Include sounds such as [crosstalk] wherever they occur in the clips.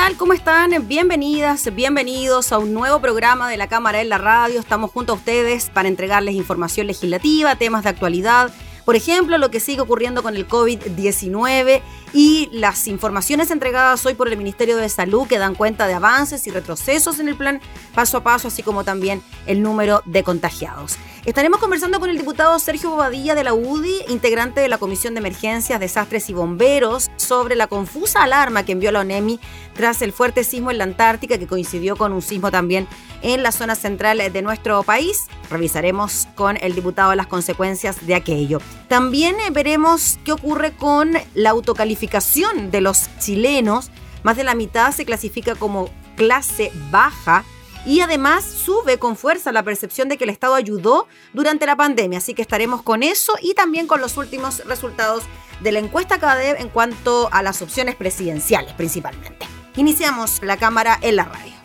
Tal? ¿Cómo están? Bienvenidas, bienvenidos a un nuevo programa de la Cámara en la Radio. Estamos junto a ustedes para entregarles información legislativa, temas de actualidad, por ejemplo, lo que sigue ocurriendo con el COVID-19 y las informaciones entregadas hoy por el Ministerio de Salud que dan cuenta de avances y retrocesos en el plan paso a paso, así como también el número de contagiados. Estaremos conversando con el diputado Sergio Bobadilla de la UDI, integrante de la Comisión de Emergencias, Desastres y Bomberos, sobre la confusa alarma que envió la ONEMI tras el fuerte sismo en la Antártica, que coincidió con un sismo también en la zona central de nuestro país. Revisaremos con el diputado las consecuencias de aquello. También eh, veremos qué ocurre con la autocalificación de los chilenos. Más de la mitad se clasifica como clase baja y además sube con fuerza la percepción de que el Estado ayudó durante la pandemia. Así que estaremos con eso y también con los últimos resultados de la encuesta CADEV en cuanto a las opciones presidenciales principalmente. Iniciamos la cámara en la radio.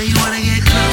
They wanna get close.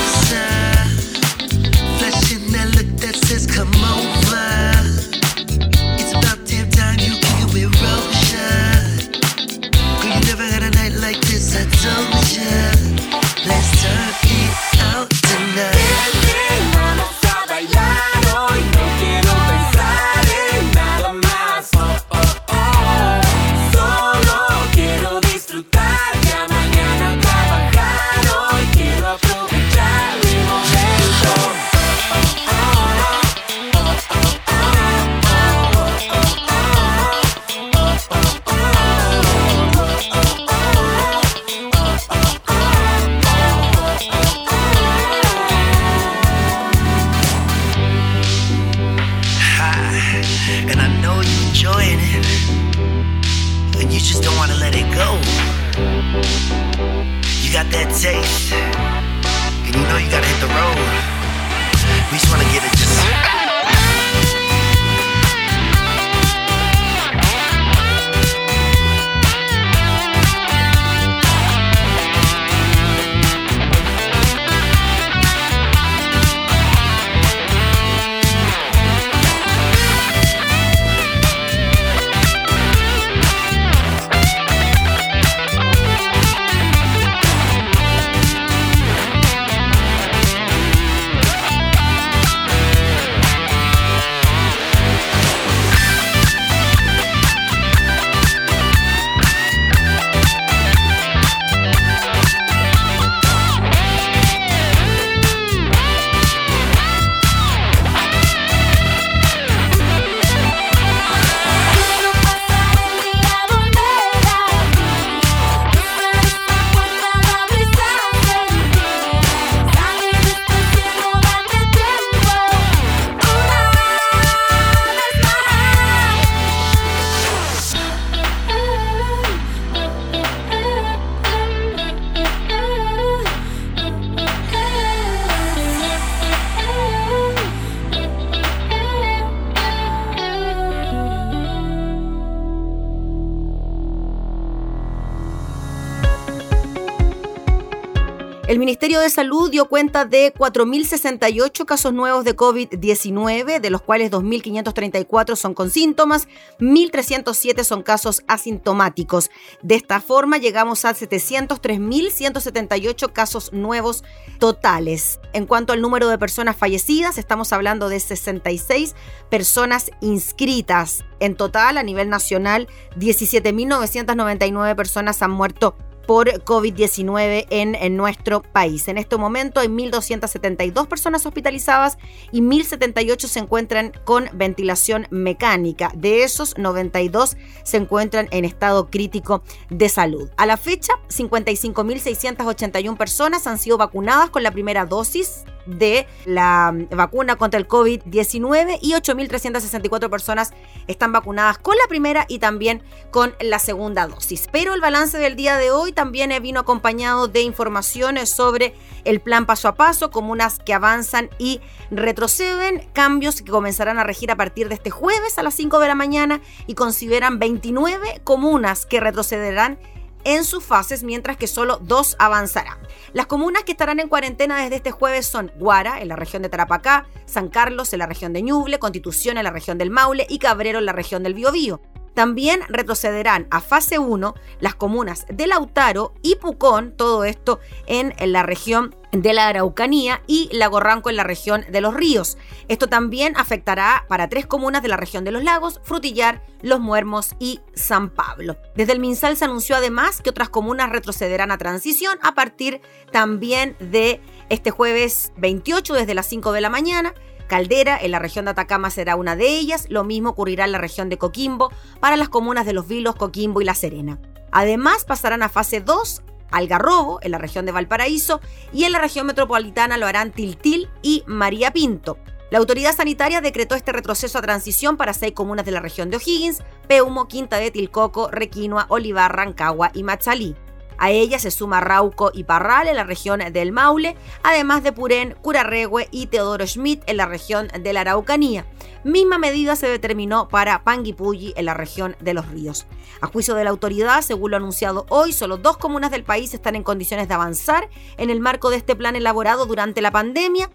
Salud dio cuenta de 4.068 casos nuevos de COVID-19, de los cuales 2.534 son con síntomas, 1.307 son casos asintomáticos. De esta forma llegamos a 703.178 casos nuevos totales. En cuanto al número de personas fallecidas, estamos hablando de 66 personas inscritas. En total, a nivel nacional, 17.999 personas han muerto por COVID-19 en, en, nuestro país. En este momento hay 1.272 personas hospitalizadas y 1.078 se encuentran con ventilación mecánica. De esos, 92 se encuentran en estado crítico de salud. A la fecha, 55.681 personas han sido vacunadas con la primera dosis de la vacuna contra el COVID-19 y 8.364 personas están vacunadas con la primera y también con la segunda dosis. Pero el balance del día de hoy también vino acompañado de informaciones sobre el plan paso a paso, comunas que avanzan y retroceden, cambios que comenzarán a regir a partir de este jueves a las 5 de la mañana y consideran 29 comunas que retrocederán en sus fases, mientras que solo dos avanzarán. Las comunas que estarán en cuarentena desde este jueves son Guara, en la región de Tarapacá, San Carlos, en la región de Ñuble, Constitución, en la región del Maule y Cabrero, en la región del Biobío. También retrocederán a fase 1 las comunas de Lautaro y Pucón, todo esto en, la región de la Araucanía y Lago Ranco en la región de los ríos. Esto también afectará para tres comunas de la región de los lagos, Frutillar, Los Muermos y San Pablo. Desde el MinSal se anunció además que otras comunas retrocederán a transición a partir también de este jueves 28 desde las 5 de la mañana Caldera, en la región de Atacama será una de ellas, lo mismo ocurrirá en la región de Coquimbo para las comunas de Los Vilos, Coquimbo y La Serena. Además pasarán a fase 2 Algarrobo, en la región de Valparaíso, y en la región metropolitana lo harán Tiltil y María Pinto. La autoridad sanitaria decretó este retroceso a transición para seis comunas de la región de O'Higgins, Peumo, Quinta de Tilcoco, Requinoa, Olivar, Rancagua y Machalí. A ella se suma Rauco y Parral en la región del Maule, además de Purén, Curarregüe y Teodoro Schmidt en la región de la Araucanía. Misma medida se determinó para Panguipulli en la región de los ríos. A juicio de la autoridad, según lo anunciado hoy, solo dos comunas del país están en condiciones de avanzar en el marco de este plan elaborado durante la pandemia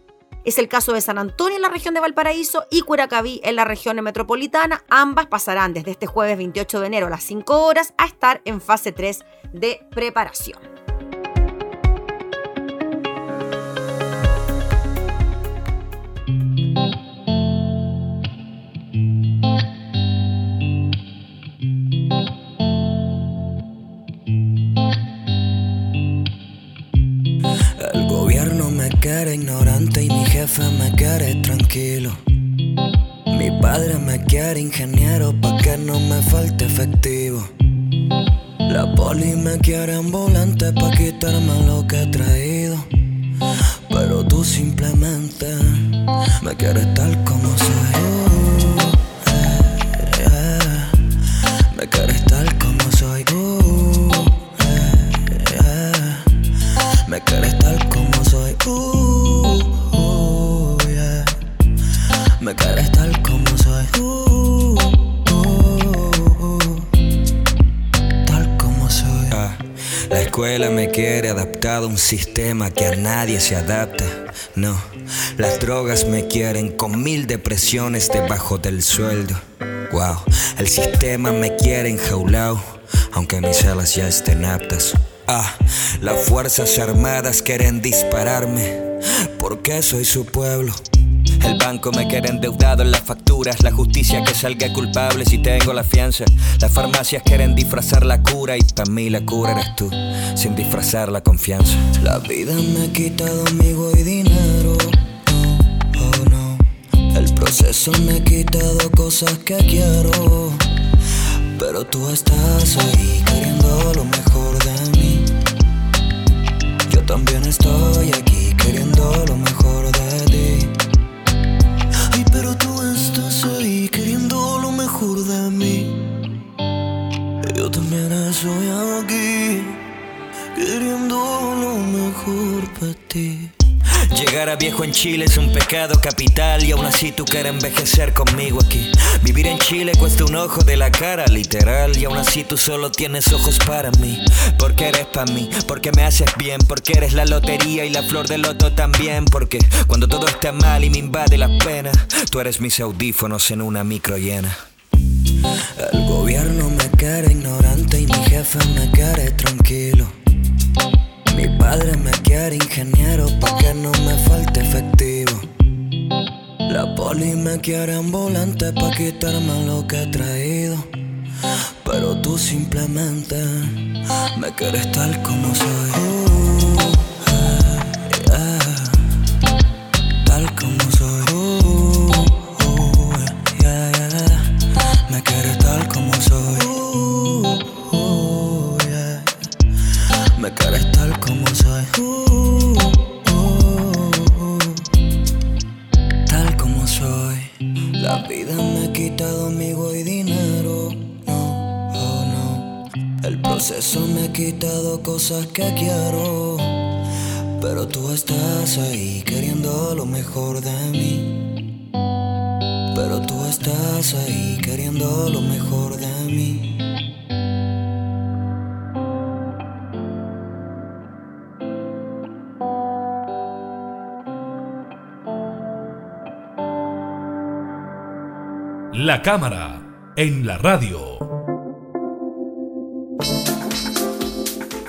es el caso de San Antonio en la región de Valparaíso y Curacaví en la región metropolitana. Ambas pasarán desde este jueves 28 de enero a las 5 horas a estar en fase 3 de preparación. Sistema que a nadie se adapta. No, las drogas me quieren con mil depresiones debajo del sueldo. Wow, el sistema me quiere enjaulado, aunque mis alas ya estén aptas. Ah, las fuerzas armadas quieren dispararme, porque soy su pueblo. El banco me quiere endeudado en las facturas, la justicia que salga culpable si tengo la fianza. Las farmacias quieren disfrazar la cura y para mí la cura eres tú, sin disfrazar la confianza. La vida me ha quitado amigo y dinero. Oh, no. El proceso me ha quitado cosas que quiero. Pero tú estás ahí queriendo lo mejor de mí. Yo también estoy aquí queriendo lo mejor de ti. Estoy aquí queriendo lo mejor para ti. Llegar a viejo en Chile es un pecado capital y aún así tú quieres envejecer conmigo aquí. Vivir en Chile cuesta un ojo de la cara, literal, y aún así tú solo tienes ojos para mí. Porque eres para mí, porque me haces bien, porque eres la lotería y la flor del loto también. Porque cuando todo está mal y me invade la pena, tú eres mis audífonos en una micro llena. El gobierno me quiere ignorante y mi jefe me quiere tranquilo. Mi padre me quiere ingeniero pa' que no me falte efectivo. La poli me quiere ambulante pa' quitarme lo que he traído. Pero tú simplemente me quieres tal como soy. La cámara en la radio.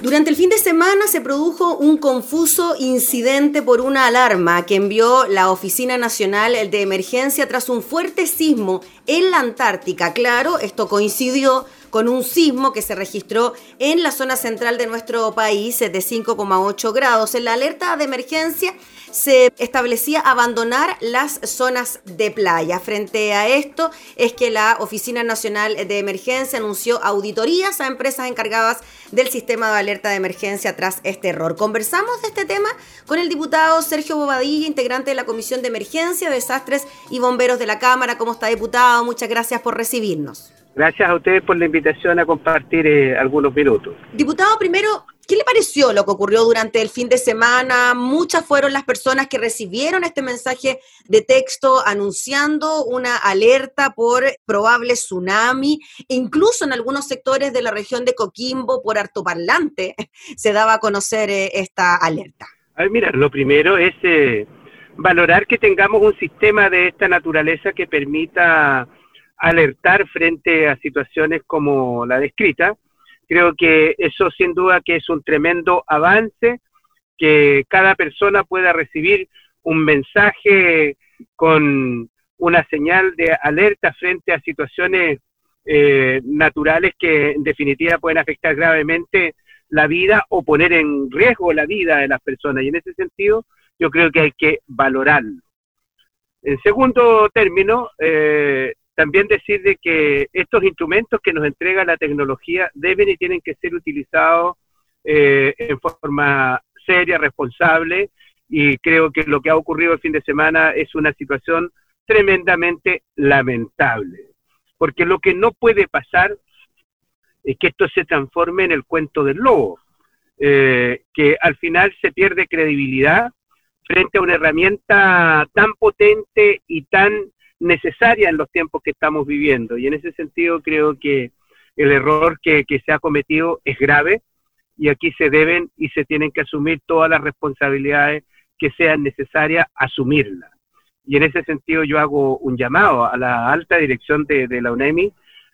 Durante el fin de semana se produjo un confuso incidente por una alarma que envió la Oficina Nacional de Emergencia tras un fuerte sismo en la Antártica. Claro, esto coincidió con un sismo que se registró en la zona central de nuestro país de 5,8 grados. En la alerta de emergencia se establecía abandonar las zonas de playa. Frente a esto es que la Oficina Nacional de Emergencia anunció auditorías a empresas encargadas del sistema de alerta de emergencia tras este error. Conversamos de este tema con el diputado Sergio Bobadilla, integrante de la Comisión de Emergencia, Desastres y Bomberos de la Cámara. ¿Cómo está, diputado? Muchas gracias por recibirnos. Gracias a ustedes por la invitación a compartir eh, algunos minutos. Diputado, primero, ¿qué le pareció lo que ocurrió durante el fin de semana? Muchas fueron las personas que recibieron este mensaje de texto anunciando una alerta por probable tsunami. Incluso en algunos sectores de la región de Coquimbo, por hartoparlante, [laughs] se daba a conocer eh, esta alerta. A ver, mira, lo primero es eh, valorar que tengamos un sistema de esta naturaleza que permita alertar frente a situaciones como la descrita. Creo que eso sin duda que es un tremendo avance, que cada persona pueda recibir un mensaje con una señal de alerta frente a situaciones eh, naturales que en definitiva pueden afectar gravemente la vida o poner en riesgo la vida de las personas. Y en ese sentido yo creo que hay que valorarlo. En segundo término, eh, también decir de que estos instrumentos que nos entrega la tecnología deben y tienen que ser utilizados eh, en forma seria, responsable, y creo que lo que ha ocurrido el fin de semana es una situación tremendamente lamentable, porque lo que no puede pasar es que esto se transforme en el cuento del lobo, eh, que al final se pierde credibilidad frente a una herramienta tan potente y tan necesaria en los tiempos que estamos viviendo. Y en ese sentido creo que el error que, se ha cometido es grave y aquí se deben y se tienen que asumir todas las responsabilidades que sean necesarias asumirlas. Y en ese sentido yo hago un llamado a la alta dirección de la UNEMI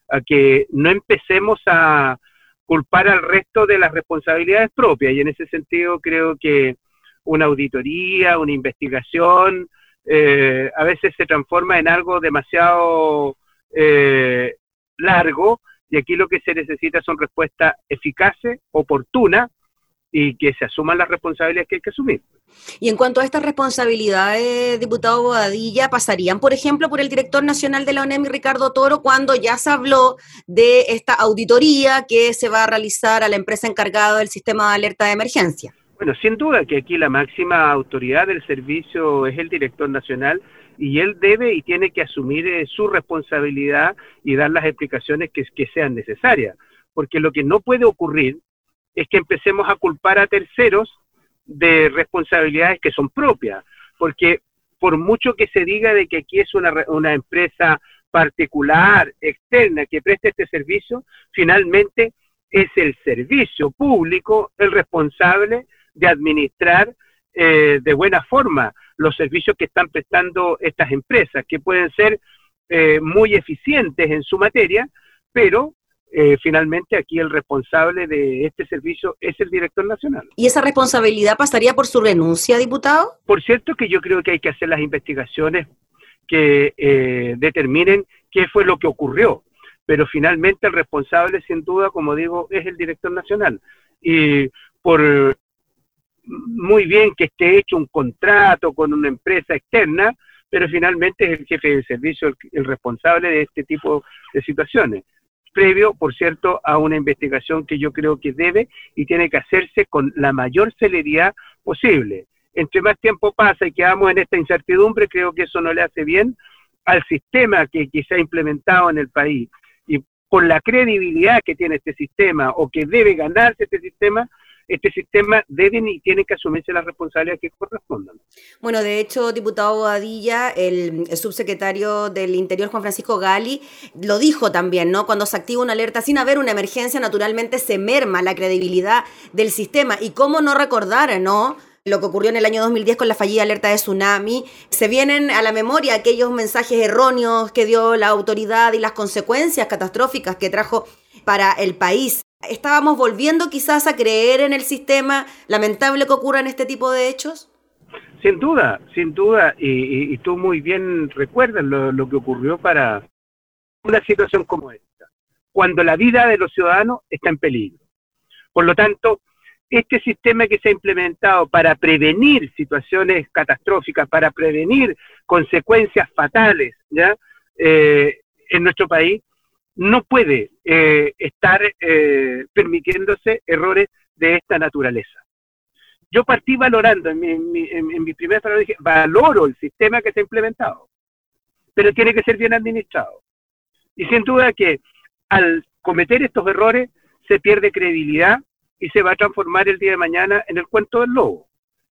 a que no empecemos a culpar al resto de las responsabilidades propias. Y en ese sentido creo que una auditoría, una investigación, eh, a veces se transforma en algo demasiado eh, largo y aquí lo que se necesita son respuestas eficaces, oportunas y que se asuman las responsabilidades que hay que asumir. Y en cuanto a estas responsabilidades, diputado Bobadilla, pasarían, por ejemplo, por el director nacional de la ONEMI, Ricardo Toro, cuando ya se habló de esta auditoría que se va a realizar a la empresa encargada del sistema de alerta de emergencia. Bueno, sin duda que aquí la máxima autoridad del servicio es el director nacional y él debe y tiene que asumir eh, su responsabilidad y dar las explicaciones que, sean necesarias. Porque lo que no puede ocurrir es que empecemos a culpar a terceros de responsabilidades que son propias. porque por mucho que se diga de que aquí es una, una empresa particular, externa, que preste este servicio, finalmente es el servicio público el responsable de administrar eh, de buena forma los servicios que están prestando estas empresas, que pueden ser eh, muy eficientes en su materia, pero eh, finalmente aquí el responsable de este servicio es el director nacional. ¿Y esa responsabilidad pasaría por su renuncia, diputado? Por cierto que yo creo que hay que hacer las investigaciones que eh, determinen qué fue lo que ocurrió, pero finalmente el responsable, sin duda, como digo, es el director nacional. Y por muy bien que esté hecho un contrato con una empresa externa, pero finalmente es el jefe de servicio el, el responsable de este tipo de situaciones previo, por cierto, a una investigación que yo creo que debe y tiene que hacerse con la mayor celeridad posible. Entre más tiempo pasa y quedamos en esta incertidumbre, creo que eso no le hace bien al sistema que, que se ha implementado en el país. Y por la credibilidad que tiene este sistema o que debe ganarse este sistema, este sistema deben y tienen que asumirse las responsabilidades que correspondan. Bueno, de hecho, diputado Bobadilla, el, el subsecretario del Interior, Juan Francisco Gali, lo dijo también, ¿no? Cuando se activa una alerta sin haber una emergencia, naturalmente se merma la credibilidad del sistema. Y cómo no recordar, ¿no? lo que ocurrió en el año 2010 con la fallida alerta de tsunami. Se vienen a la memoria aquellos mensajes erróneos que dio la autoridad y las consecuencias catastróficas que trajo para el país. ¿Estábamos volviendo quizás a creer en el sistema? ¿Lamentable que ocurran este tipo de hechos? Sin duda, sin duda, y, y, tú muy bien recuerdas lo, lo, que ocurrió para una situación como esta, cuando la vida de los ciudadanos está en peligro. Por lo tanto, este sistema que se ha implementado para prevenir situaciones catastróficas, para prevenir consecuencias fatales ¿ya? Eh, en nuestro país, no puede eh, estar eh, permitiéndose errores de esta naturaleza. Yo partí valorando, en mi, en mi, en mi dije, valoro el sistema que se ha implementado, pero tiene que ser bien administrado. Y sin duda que al cometer estos errores se pierde credibilidad y se va a transformar el día de mañana en el cuento del lobo,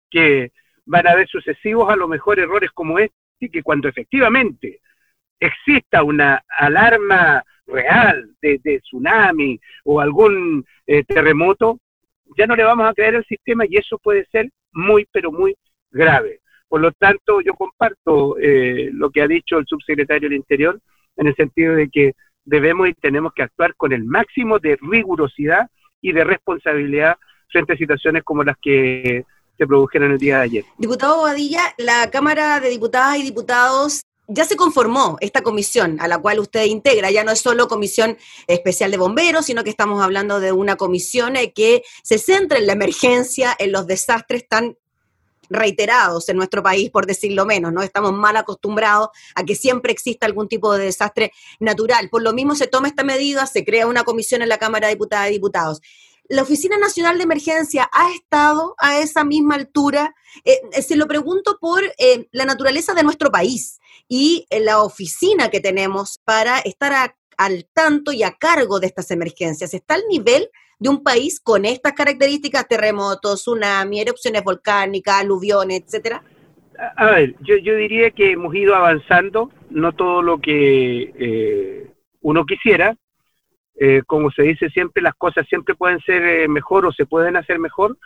que van a haber sucesivos a lo mejor errores como este, que cuando efectivamente exista una alarma real de, tsunami o algún eh, terremoto, ya no le vamos a creer al sistema y eso puede ser muy, pero muy grave. Por lo tanto, yo comparto eh, lo que ha dicho el subsecretario del Interior en el sentido de que debemos y tenemos que actuar con el máximo de rigurosidad y de responsabilidad frente a situaciones como las que se produjeron el día de ayer. Diputado Bobadilla, la Cámara de Diputadas y Diputados ya se conformó esta comisión a la cual usted integra. Ya no es solo comisión especial de bomberos, sino que estamos hablando de una comisión eh, que se centra en la emergencia, en los desastres tan reiterados en nuestro país, por decirlo menos, ¿no? Estamos mal acostumbrados a que siempre exista algún tipo de desastre natural. Por lo mismo se toma esta medida, se crea una comisión en la Cámara de Diputadas y Diputados. ¿La Oficina Nacional de Emergencia ha estado a esa misma altura? Eh, se lo pregunto por eh, la naturaleza de nuestro país y eh, la oficina que tenemos para estar a, al tanto y a cargo de estas emergencias. ¿Está al nivel de un país con estas características, terremotos, tsunami, erupciones volcánicas, aluviones, etcétera? A ver, yo, yo diría que hemos ido avanzando, no todo lo que eh, uno quisiera. Eh, como se dice siempre, las cosas siempre pueden ser eh, mejor o se pueden hacer mejor.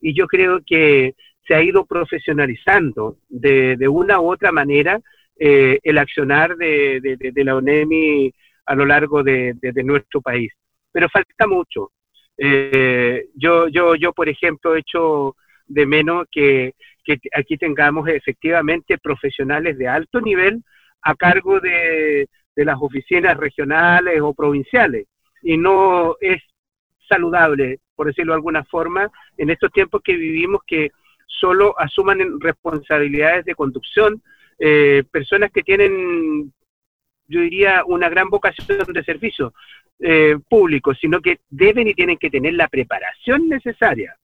Y yo creo que se ha ido profesionalizando de, de una u otra manera eh, el accionar de, la ONEMI a lo largo de, nuestro país. Pero falta mucho. Eh, yo, yo, yo, por ejemplo, he hecho de menos que, aquí tengamos efectivamente profesionales de alto nivel a cargo de las oficinas regionales o provinciales. Y no es saludable, por decirlo de alguna forma, en estos tiempos que vivimos que solo asuman responsabilidades de conducción eh, personas que tienen, yo diría, una gran vocación de servicio eh, público, sino que deben y tienen que tener la preparación necesaria.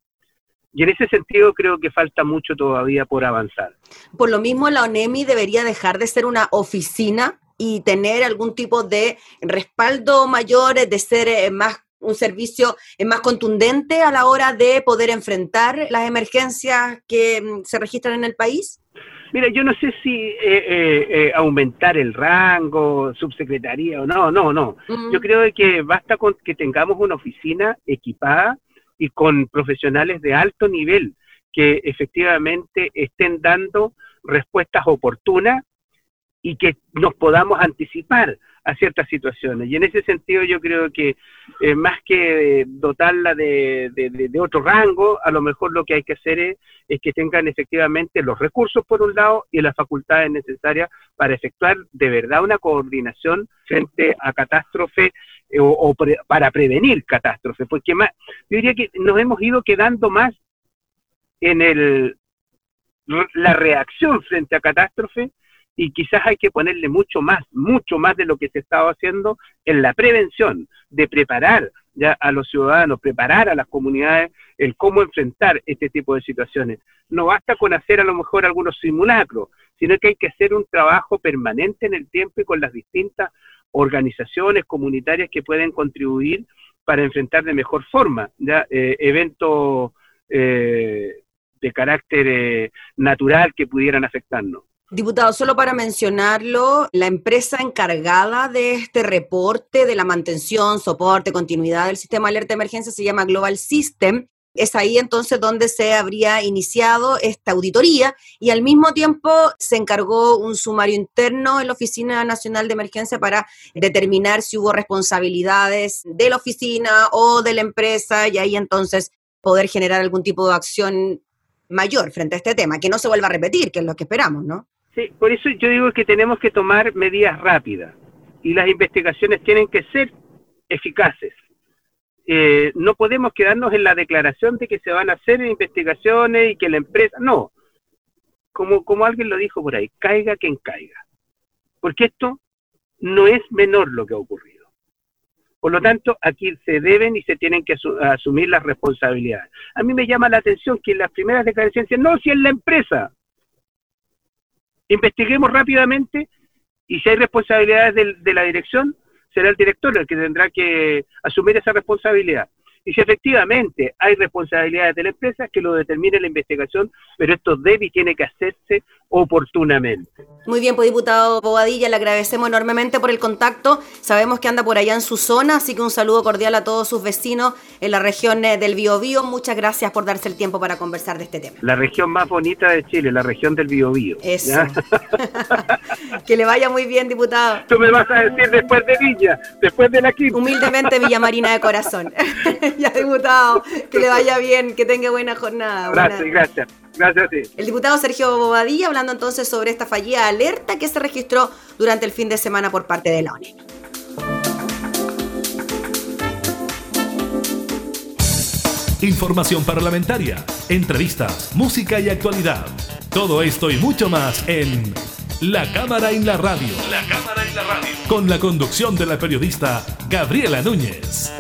Y en ese sentido creo que falta mucho todavía por avanzar. Por lo mismo, la ONEMI debería dejar de ser una oficina y tener algún tipo de respaldo mayor, de ser eh, más un servicio eh, más contundente a la hora de poder enfrentar las emergencias que mm, se registran en el país? Mira, yo no sé si eh, eh, eh, aumentar el rango, subsecretaría o no, no, no. Yo creo que basta con que tengamos una oficina equipada y con profesionales de alto nivel que efectivamente estén dando respuestas oportunas y que nos podamos anticipar a ciertas situaciones. Y en ese sentido yo creo que eh, más que dotarla de, de- otro rango, a lo mejor lo que hay que hacer es, es que tengan efectivamente los recursos por un lado y las facultades necesarias para efectuar de verdad una coordinación frente a catástrofe eh, o, o pre- para prevenir catástrofes, porque más, yo diría que nos hemos ido quedando más en el la reacción frente a catástrofe y quizás hay que ponerle mucho más, mucho más de lo que se estaba haciendo en la prevención, de preparar ya a los ciudadanos, preparar a las comunidades el cómo enfrentar este tipo de situaciones. No basta con hacer a lo mejor algunos simulacros, sino que hay que hacer un trabajo permanente en el tiempo y con las distintas organizaciones comunitarias que pueden contribuir para enfrentar de mejor forma ya eh, eventos eh, de carácter eh, natural que pudieran afectarnos. Diputado, solo para mencionarlo, la empresa encargada de este reporte de la mantención, soporte, continuidad del sistema de alerta de emergencia se llama Global System. Es ahí entonces donde se habría iniciado esta auditoría y al mismo tiempo se encargó un sumario interno en la Oficina Nacional de Emergencia para determinar si hubo responsabilidades de la oficina o de la empresa y ahí entonces poder generar algún tipo de acción mayor frente a este tema, que no se vuelva a repetir, que es lo que esperamos, ¿no? Por eso yo digo que tenemos que tomar medidas rápidas y las investigaciones tienen que ser eficaces. Eh, no podemos quedarnos en la declaración de que se van a hacer investigaciones y que la empresa... No, como, como alguien lo dijo por ahí, caiga quien caiga. Porque esto no es menor lo que ha ocurrido. Por lo tanto, aquí se deben y se tienen que asu- asumir las responsabilidades. A mí me llama la atención que en las primeras declaraciones dicen, no, si es la empresa. Investiguemos rápidamente y si hay responsabilidades del- de la dirección, será el director el que tendrá que asumir esa responsabilidad. Y si efectivamente hay responsabilidades de la empresa, que lo determine la investigación, pero esto debe y tiene que hacerse oportunamente. Muy bien, pues diputado Bobadilla, le agradecemos enormemente por el contacto. Sabemos que anda por allá en su zona, así que un saludo cordial a todos sus vecinos en la región eh, del Biobío. Muchas gracias por darse el tiempo para conversar de este tema. La región más bonita de Chile, la región del Biobío. Eso. [laughs] que le vaya muy bien, diputado. Tú me vas a decir después de Villa, después de la quinta. Humildemente Villamarina de corazón. [laughs] [laughs] ya, diputado, que le vaya bien, que tenga buena jornada. buena- Gracias, gracias. Gracias a ti. El diputado Sergio Bobadilla hablando entonces sobre esta fallida alerta que se registró durante el fin de semana por parte de la ONU. Información parlamentaria, entrevistas, música y actualidad. Todo esto y mucho más en La Cámara en la Radio. La Cámara en la Radio. Con la conducción de la periodista Gabriela Núñez.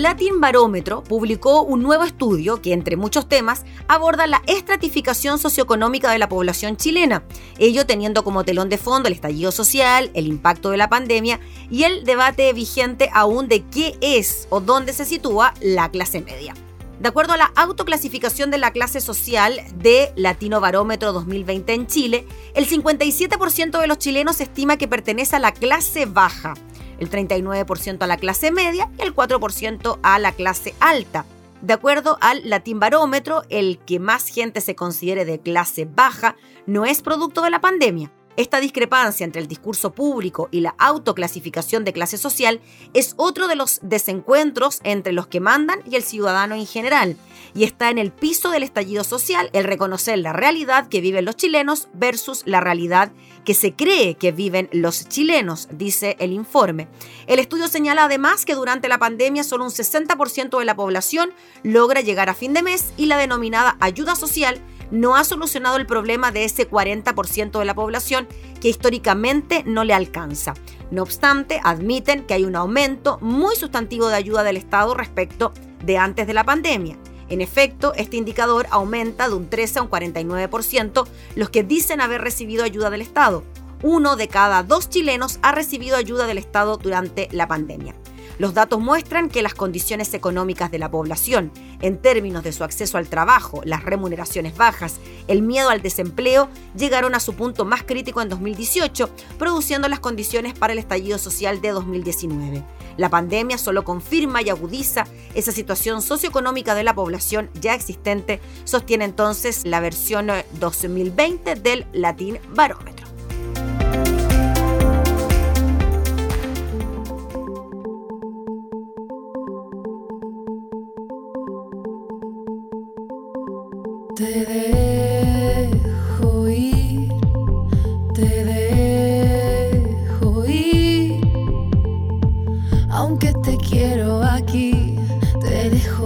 Latin Barómetro publicó un nuevo estudio que, entre muchos temas, aborda la estratificación socioeconómica de la población chilena, ello teniendo como telón de fondo el estallido social, el impacto de la pandemia y el debate vigente aún de qué es o dónde se sitúa la clase media. De acuerdo a la autoclasificación de la clase social de Latino Barómetro 2020 en Chile, el 57% de los chilenos estima que pertenece a la clase baja, el 39% a la clase media y el 4% a la clase alta. De acuerdo al Latin Barómetro, el que más gente se considere de clase baja no es producto de la pandemia, esta discrepancia entre el discurso público y la autoclasificación de clase social es otro de los desencuentros entre los que mandan y el ciudadano en general, y está en el piso del estallido social el reconocer la realidad que viven los chilenos versus la realidad que se cree que viven los chilenos, dice el informe. El estudio señala además que durante la pandemia solo un 60% de la población logra llegar a fin de mes y la denominada ayuda social no ha solucionado el problema de ese 40% de la población que históricamente no le alcanza. No obstante, admiten que hay un aumento muy sustantivo de ayuda del Estado respecto de antes de la pandemia. En efecto, este indicador aumenta de un 13 a un 49% los que dicen haber recibido ayuda del Estado. Uno de cada dos chilenos ha recibido ayuda del Estado durante la pandemia. Los datos muestran que las condiciones económicas de la población, en términos de su acceso al trabajo, las remuneraciones bajas, el miedo al desempleo, llegaron a su punto más crítico en 2018, produciendo las condiciones para el estallido social de 2019. La pandemia solo confirma y agudiza esa situación socioeconómica de la población ya existente, sostiene entonces la versión 2020 del Latin Barómetro. Te dejo ir, te dejo ir, aunque te quiero aquí, te dejo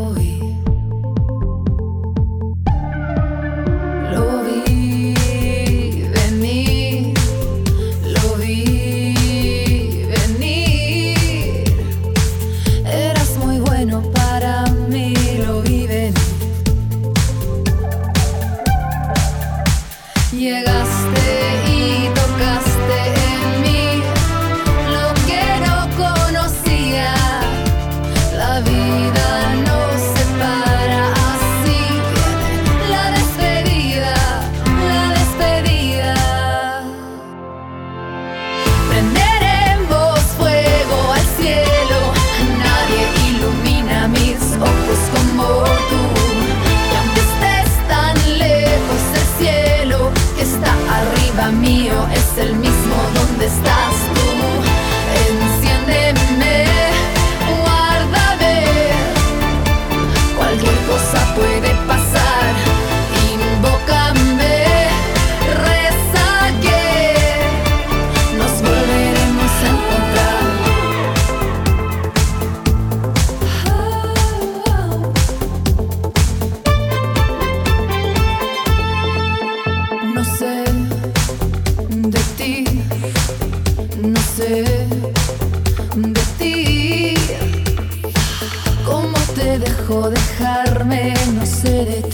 dejo dejarme, no sé de ti.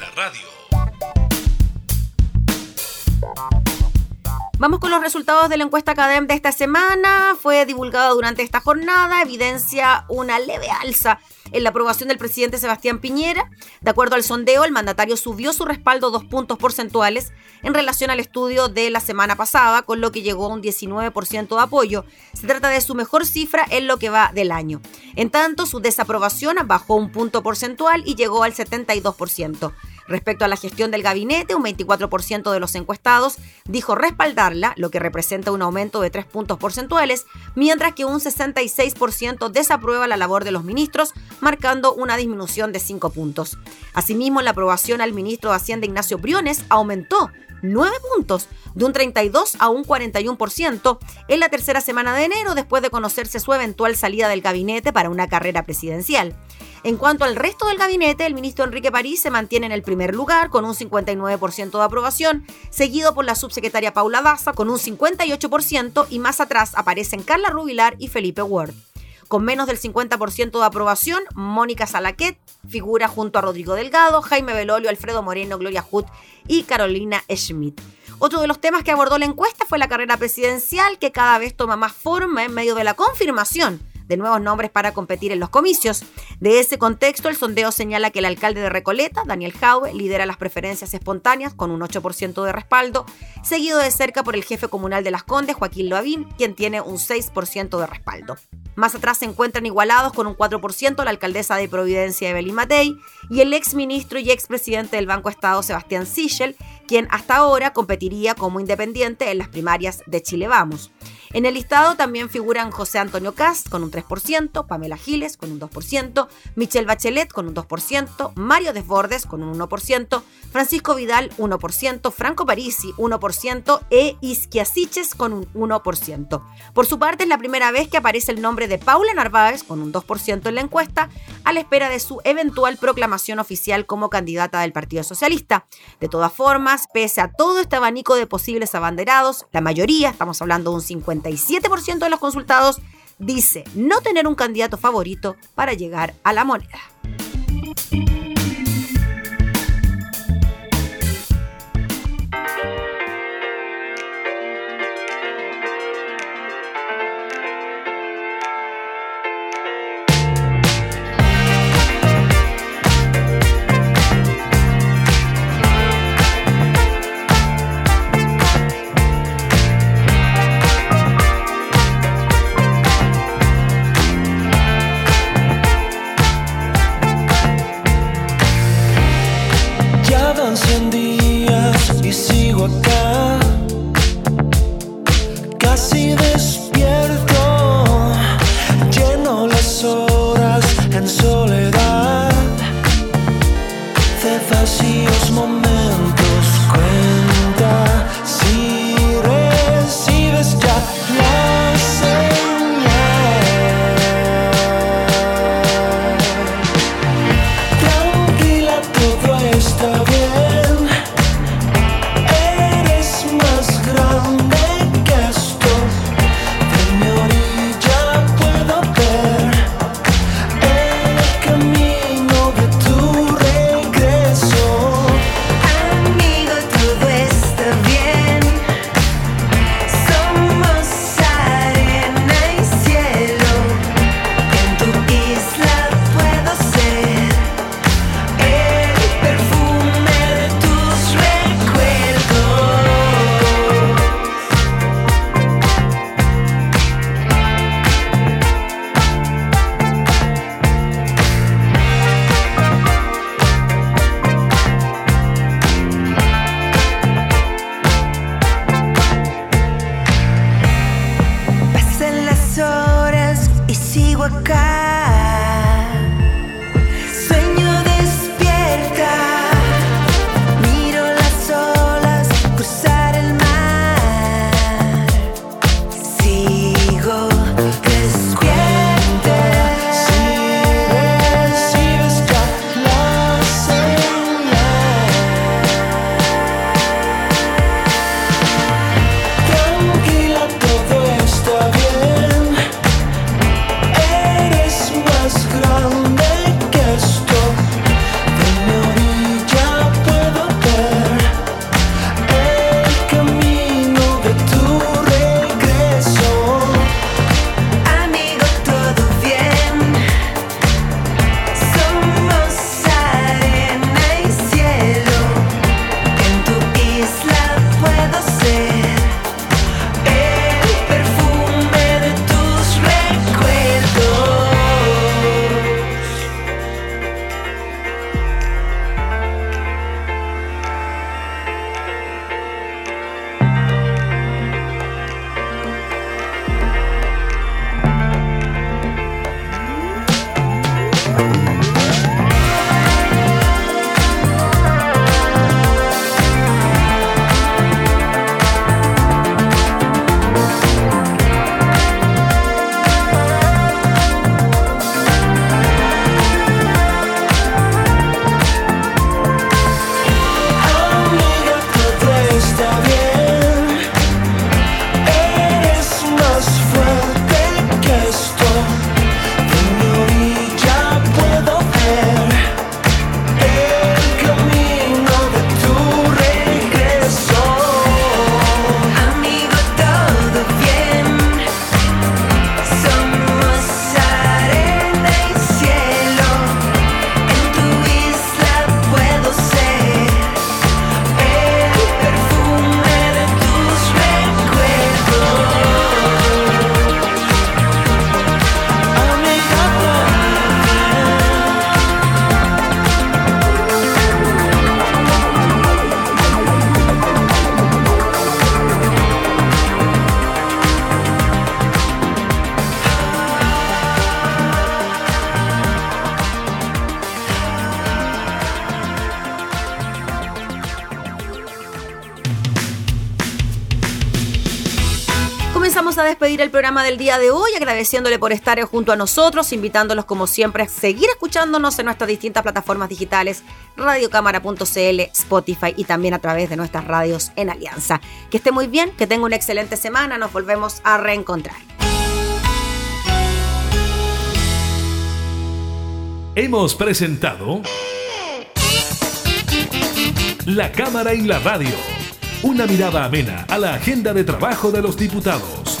Vamos con los resultados de la encuesta CADEM de esta semana. Fue divulgada durante esta jornada, evidencia una leve alza en la aprobación del presidente Sebastián Piñera. De acuerdo al sondeo, el mandatario subió su respaldo dos puntos porcentuales en relación al estudio de la semana pasada, con lo que llegó a un 19% de apoyo. Se trata de su mejor cifra en lo que va del año. En tanto, su desaprobación bajó un punto porcentual y llegó al 72%. Respecto a la gestión del gabinete, un 24% de los encuestados dijo respaldarla, lo que representa un aumento de 3 puntos porcentuales, mientras que un 66% desaprueba la labor de los ministros, marcando una disminución de 5 puntos. Asimismo, la aprobación al ministro de Hacienda Ignacio Briones aumentó 9 puntos, de un 32 a un 41% en la tercera semana de enero después de conocerse su eventual salida del gabinete para una carrera presidencial. En cuanto al resto del gabinete, el ministro Enrique París se mantiene en el primer lugar con un 59% de aprobación, seguido por la subsecretaria Paula Daza con un 58% y más atrás aparecen Carla Rubilar y Felipe Ward. Con menos del 50% de aprobación, Mónica Salaquet figura junto a Rodrigo Delgado, Jaime Belolio, Alfredo Moreno, Gloria Hutt y Carolina Schmidt. Otro de los temas que abordó la encuesta fue la carrera presidencial, que cada vez toma más forma en medio de la confirmación de nuevos nombres para competir en los comicios. De ese contexto, el sondeo señala que el alcalde de Recoleta, Daniel Jaue, lidera las preferencias espontáneas con un 8% de respaldo, seguido de cerca por el jefe comunal de Las Condes, Joaquín Loavín, quien tiene un 6% de respaldo. Más atrás se encuentran igualados con un 4% la alcaldesa de Providencia, Evelyn Matei, y el ex ministro y expresidente del Banco Estado, Sebastián Sichel, quien hasta ahora competiría como independiente en las primarias de Chile Vamos. En el listado también figuran José Antonio Cast con un 3%, Pamela Giles con un 2%, Michelle Bachelet con un 2%, Mario Desbordes con un 1%, Francisco Vidal 1%, Franco Parisi 1% e Isquiasiches con un 1%. Por su parte, es la primera vez que aparece el nombre de Paula Narváez con un 2% en la encuesta, a la espera de su eventual proclamación oficial como candidata del Partido Socialista. De todas formas, pese a todo este abanico de posibles abanderados, la mayoría, estamos hablando de un 57% de los consultados, dice no tener un candidato favorito para llegar a la moneda. Despedir el programa del día de hoy, agradeciéndole por estar junto a nosotros, invitándolos como siempre a seguir escuchándonos en nuestras distintas plataformas digitales, radiocámara.cl, Spotify y también a través de nuestras radios en Alianza. Que esté muy bien, que tenga una excelente semana, nos volvemos a reencontrar. Hemos presentado La Cámara y la Radio. Una mirada amena a la agenda de trabajo de los diputados.